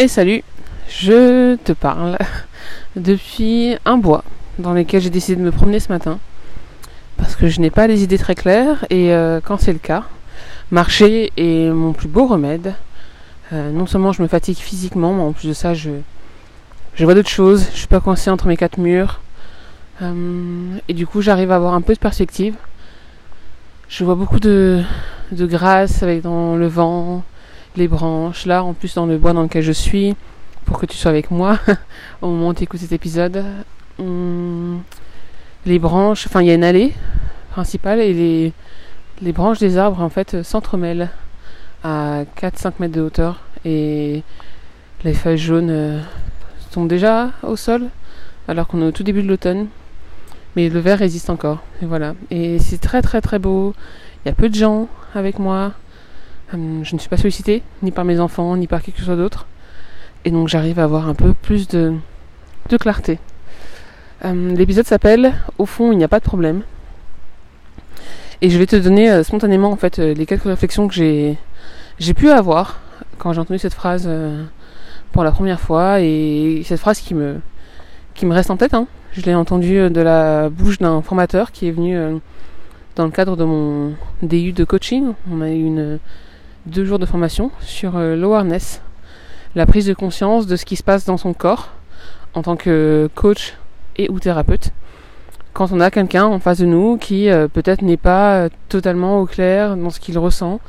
Et salut, je te parle depuis un bois dans lequel j'ai décidé de me promener ce matin parce que je n'ai pas les idées très claires et euh, quand c'est le cas, marcher est mon plus beau remède. Euh, non seulement je me fatigue physiquement, mais en plus de ça, je, vois d'autres choses. Je suis pas coincée entre mes quatre murs. Euh, et du coup, j'arrive à avoir un peu de perspective. Je vois beaucoup de, de grâce avec dans le vent, les branches. Là, en plus, dans le bois dans lequel je suis, pour que tu sois avec moi au moment où tu écoutes cet épisode. les branches, enfin, il y a une allée principale et les, branches des arbres, en fait, s'entremêlent à 4-5 mètres de hauteur et les feuilles jaunes euh, tombent déjà au sol alors qu'on est au tout début de l'automne. Mais le vert résiste encore. Et voilà. Et c'est très très très beau. Il y a peu de gens avec moi. Hum, je ne suis pas sollicitée, ni par mes enfants, ni par qui que ce soit d'autre. Et donc j'arrive à avoir un peu plus de, de clarté. Hum, l'épisode s'appelle Au fond, il n'y a pas de problème. Et je vais te donner euh, spontanément en fait euh, les quelques réflexions que j'ai pu avoir quand j'ai entendu cette phrase euh, pour la première fois et cette phrase qui me qui me reste en tête. Hein. Je l'ai entendue de la bouche d'un formateur qui est venu dans le cadre de mon DU de coaching. On a eu une deux jours de formation sur euh, l'awareness, la prise de conscience de ce qui se passe dans son corps en tant que coach et ou thérapeute. Quand on a quelqu'un en face de nous qui euh, peut-être n'est pas euh, totalement au clair dans ce qu'il ressent,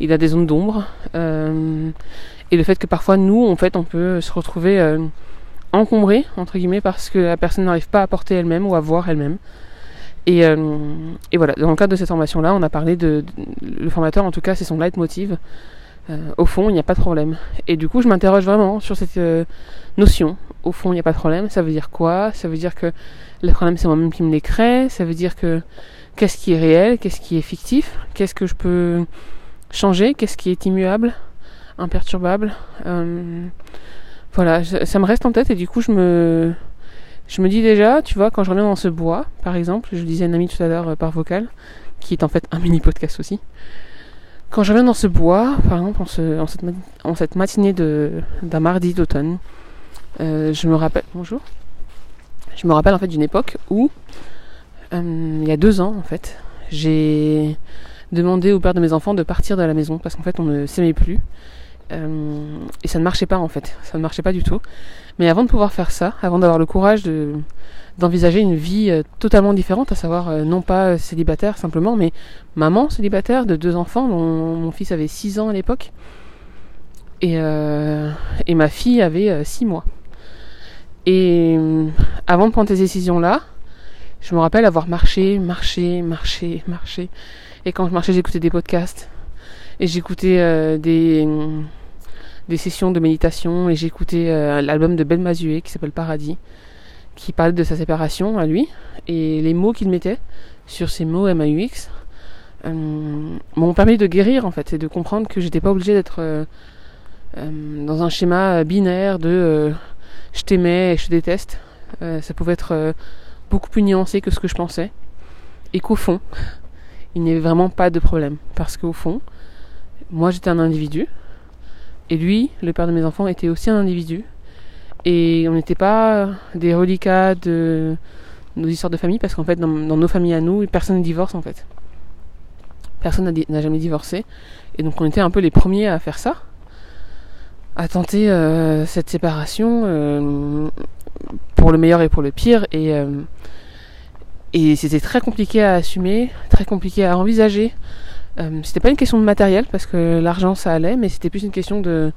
il a des zones d'ombre, et le fait que parfois nous, en fait, on peut se retrouver encombré entre guillemets parce que la personne n'arrive pas à porter elle-même ou à voir elle-même. Et, euh, et, voilà, dans le cadre de cette formation-là, on a parlé de, Le formateur, en tout cas, c'est son leitmotiv. Euh, au fond, il n'y a pas de problème. Et du coup, je m'interroge vraiment sur cette euh, notion. Au fond, il n'y a pas de problème. Ça veut dire quoi? Ça veut dire que les problèmes, c'est moi-même qui me les crée. Ça veut dire que qu'est-ce qui est réel? Qu'est-ce qui est fictif? Qu'est-ce que je peux changer? Qu'est-ce qui est immuable? Imperturbable? Euh, Voilà, ça me reste en tête et du coup, je me je me dis déjà, tu vois, quand je reviens dans ce bois, par exemple, je disais à un ami tout à l'heure euh, par vocal, qui est en fait un mini podcast aussi. Quand je reviens dans ce bois, par exemple, en cette, matinée d'un mardi d'automne, euh, je me rappelle. Bonjour. Je me rappelle en fait d'une époque où, euh, il y a deux ans en fait, j'ai demandé au père de mes enfants de partir de la maison parce qu'en fait on ne s'aimait plus. Euh, et ça ne marchait pas en fait, ça ne marchait pas du tout. Mais avant de pouvoir faire ça, avant d'avoir le courage de d'envisager une vie euh, totalement différente, à savoir euh, non pas célibataire simplement, mais maman célibataire de deux enfants, dont mon fils avait 6 ans à l'époque, et, et ma fille avait 6 mois. Et avant de prendre ces décisions-là, je me rappelle avoir marché, marché, marché, marché. Et quand je marchais, j'écoutais des podcasts, et j'écoutais euh, des, des sessions de méditation et j'écoutais euh, l'album de Ben Mazué qui s'appelle Paradis, qui parlait de sa séparation à lui et les mots qu'il mettait sur ces mots MAUX euh, m'ont permis de guérir en fait et de comprendre que j'étais pas obligée d'être euh, dans un schéma binaire de je t'aimais et je te déteste. ça pouvait être beaucoup plus nuancé que ce que je pensais et qu'au fond il n'y avait vraiment pas de problème parce qu'au fond moi j'étais un individu, et lui, le père de mes enfants, était aussi un individu. Et on n'était pas des reliquats de nos histoires de famille, parce qu'en fait, dans, nos familles à nous, personne ne divorce en fait. Personne n'a jamais divorcé. Et donc on était un peu les premiers à faire ça, à tenter euh, cette séparation euh, pour le meilleur et pour le pire. Et, euh, et c'était très compliqué à assumer, très compliqué à envisager. Euh, c'était pas une question de matériel parce que l'argent ça allait, mais c'était plus une question de,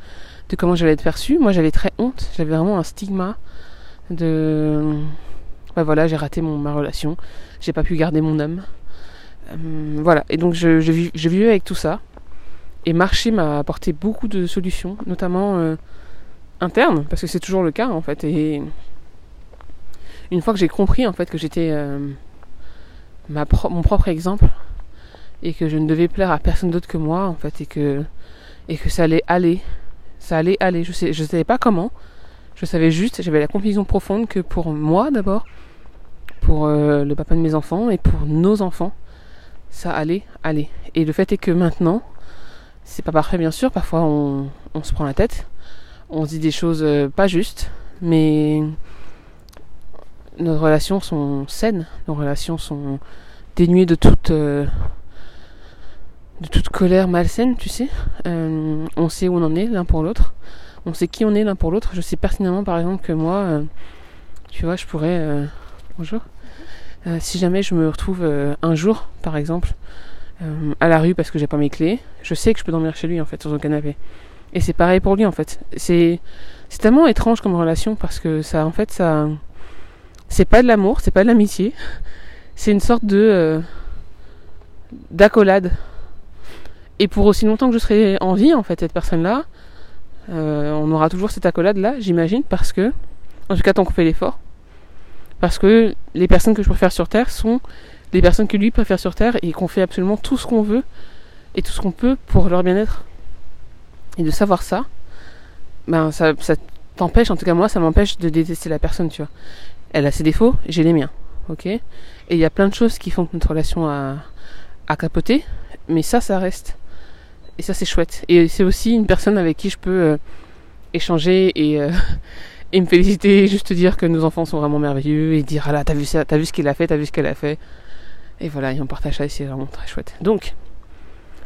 comment j'allais être perçue. Moi j'avais très honte, j'avais vraiment un stigma de. Bah voilà, j'ai raté ma relation, j'ai pas pu garder mon homme. Euh, voilà, et donc je, je, vivais avec tout ça. Et marcher m'a apporté beaucoup de solutions, notamment euh, internes, parce que c'est toujours le cas en fait. Et une fois que j'ai compris en fait que j'étais mon propre exemple, et que je ne devais plaire à personne d'autre que moi en fait et que et que ça allait aller. Ça allait aller. Je sais je savais pas comment. Je savais juste j'avais la conviction profonde que pour moi d'abord pour euh, le papa de mes enfants et pour nos enfants ça allait aller. Et le fait est que maintenant c'est pas parfait bien sûr. Parfois on, on se prend la tête. On se dit des choses euh, pas justes, mais nos relations sont saines, nos relations sont dénuées de toute, euh, de toute colère malsaine, tu sais. Euh, on sait où on en est l'un pour l'autre, on sait qui on est l'un pour l'autre. Je sais pertinemment par exemple que moi, tu vois, je pourrais... bonjour. si jamais je me retrouve un jour, par exemple, à la rue parce que j'ai pas mes clés, je sais que je peux dormir chez lui en fait sur son canapé. Et c'est pareil pour lui en fait. C'est tellement étrange comme relation parce que ça en fait ça c'est pas de l'amour, c'est pas de l'amitié. C'est une sorte de euh, d'accolade. Et pour aussi longtemps que je serai en vie en fait cette personne-là, euh, on aura toujours cette accolade là, j'imagine parce que en tout cas tant qu'on fait l'effort parce que les personnes que je préfère sur terre sont les personnes que lui préfère sur terre et qu'on fait absolument tout ce qu'on veut et tout ce qu'on peut pour leur bien-être. Et de savoir ça, ben ça, ça t'empêche, en tout cas moi, ça m'empêche de détester la personne, tu vois. Elle a ses défauts, j'ai les miens, ok? Et il y a plein de choses qui font que notre relation a, a capoté, mais ça, ça reste. Et ça, c'est chouette. Et c'est aussi une personne avec qui je peux euh, échanger et, euh, et me féliciter, juste dire que nos enfants sont vraiment merveilleux et dire ah là, t'as vu ça, t'as vu ce qu'il a fait, t'as vu ce qu'elle a fait. Et voilà, et on partage ça et c'est vraiment très chouette. Donc,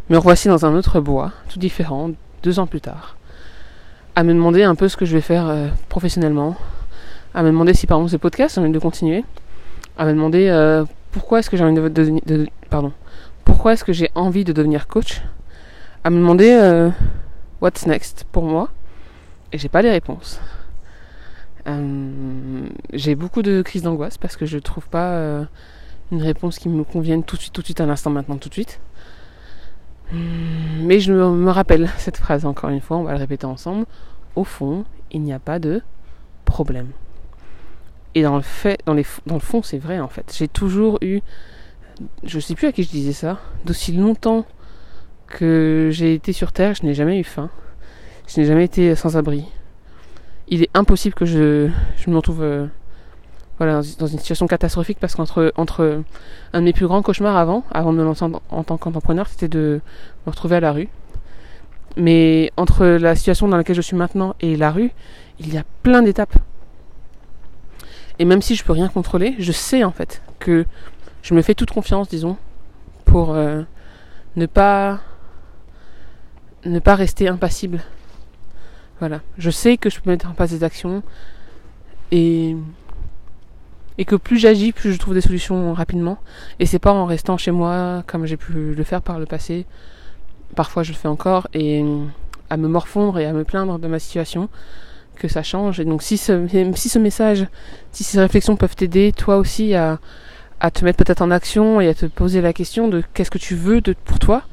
me revoici dans un autre bois, tout différent, deux ans plus tard, à me demander un peu ce que je vais faire euh, professionnellement, à me demander si par exemple ce podcast j'ai envie de continuer, à me demander pourquoi est-ce que j'ai envie de, de, pardon, pourquoi est-ce que j'ai envie de devenir coach, à me demander euh, what's next pour moi, et j'ai pas les réponses. j'ai beaucoup de crises d'angoisse parce que je trouve pas une réponse qui me convienne tout de suite, tout de suite, à l'instant, maintenant, tout de suite. Mais je me rappelle cette phrase encore une fois, on va le répéter ensemble. Au fond, il n'y a pas de problème. Et dans le fait, dans, les, dans le fond, c'est vrai en fait. J'ai toujours eu, je sais plus à qui je disais ça, d'aussi longtemps que j'ai été sur Terre, je n'ai jamais eu faim. Je n'ai jamais été sans abri. Il est impossible que je, me retrouve euh, voilà, dans une situation catastrophique parce qu'entre entre un de mes plus grands cauchemars avant, avant de me lancer en, tant qu'entrepreneur, c'était de me retrouver à la rue. Mais entre la situation dans laquelle je suis maintenant et la rue, il y a plein d'étapes. Et même si je peux rien contrôler, je sais en fait que je me fais toute confiance, disons, pour euh, ne pas ne pas rester impassible. Voilà, je sais que je peux mettre en place des actions et et que plus j'agis, plus je trouve des solutions rapidement. Et c'est pas en restant chez moi comme j'ai pu le faire par le passé. Parfois je le fais encore et à me morfondre et à me plaindre de ma situation que ça change. Et donc si ce, si ce message, si ces réflexions peuvent t'aider toi aussi à, à te mettre peut-être en action et à te poser la question de qu'est-ce que tu veux de, pour toi,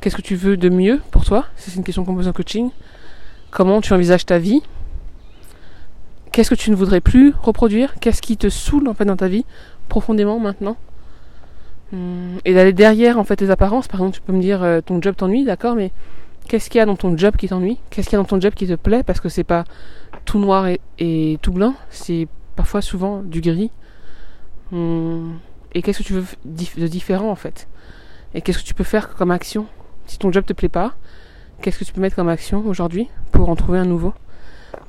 qu'est-ce que tu veux de mieux pour toi, c'est une question qu'on pose en coaching, comment tu envisages ta vie, Qu'est-ce que tu ne voudrais plus reproduire? Qu'est-ce qui te saoule en fait dans ta vie profondément maintenant? Hmm, Et d'aller derrière en fait les apparences. Par exemple, tu peux me dire euh, ton job t'ennuie, d'accord, mais qu'est-ce qu'il y a dans ton job qui t'ennuie? Qu'est-ce qu'il y a dans ton job qui te plaît? Parce que c'est pas tout noir et, tout blanc, c'est parfois souvent du gris. Hmm, et qu'est-ce que tu veux de différent en fait? Et qu'est-ce que tu peux faire comme action? Si ton job te plaît pas, qu'est-ce que tu peux mettre comme action aujourd'hui pour en trouver un nouveau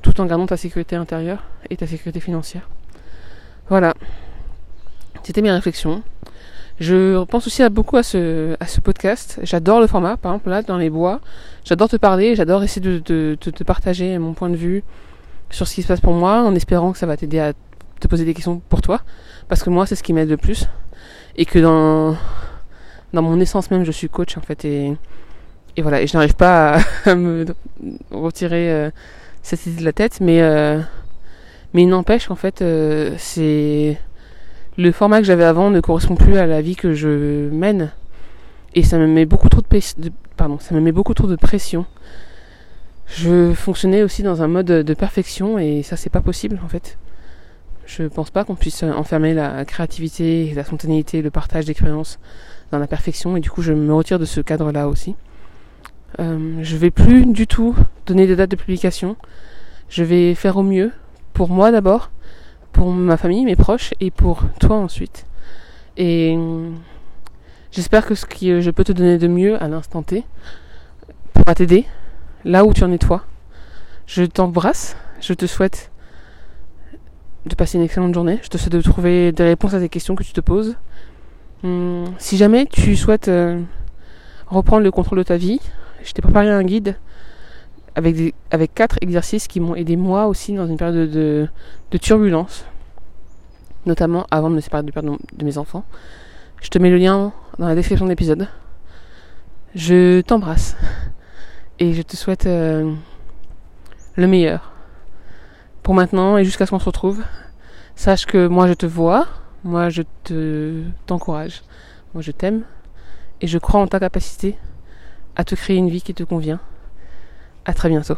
tout en gardant ta sécurité intérieure et ta sécurité financière? Voilà. C'était mes réflexions. Je pense aussi beaucoup à ce, podcast. J'adore le format, par exemple là dans les bois. J'adore te parler, j'adore essayer de, de, te partager mon point de vue sur ce qui se passe pour moi, en espérant que ça va t'aider à te poser des questions pour toi. Parce que moi, c'est ce qui m'aide le plus. Et que dans, dans mon essence même, je suis coach en fait. Et, voilà, et je n'arrive pas à, me retirer euh, cette idée de la tête, mais euh, mais il n'empêche qu'en fait euh, c'est le format que j'avais avant ne correspond plus à la vie que je mène et ça me met beaucoup trop de, pardon, ça me met beaucoup trop de pression. Je fonctionnais aussi dans un mode de perfection et ça c'est pas possible en fait. Je pense pas qu'on puisse enfermer la créativité, la spontanéité, le partage d'expériences dans la perfection et du coup je me retire de ce cadre-là aussi. Euh, je vais plus du tout donner des dates de publication. Je vais faire au mieux pour moi d'abord, pour ma famille, mes proches et pour toi ensuite. Et euh, j'espère que ce que je peux te donner de mieux à l'instant T pourra t'aider là où tu en es toi. Je t'embrasse, je te souhaite de passer une excellente journée, je te souhaite de trouver des réponses à tes questions que tu te poses. Hum, si jamais tu souhaites euh, reprendre le contrôle de ta vie, je t'ai préparé un guide avec, des, avec quatre exercices qui m'ont aidé moi aussi dans une période de, de, turbulence, notamment avant de me séparer de, de mes enfants. Je te mets le lien dans la description de l'épisode. Je t'embrasse et je te souhaite euh, le meilleur pour maintenant et jusqu'à ce qu'on se retrouve. Sache que moi je te vois, moi je te t'encourage, moi je t'aime et je crois en ta capacité à te créer une vie qui te convient. À très bientôt.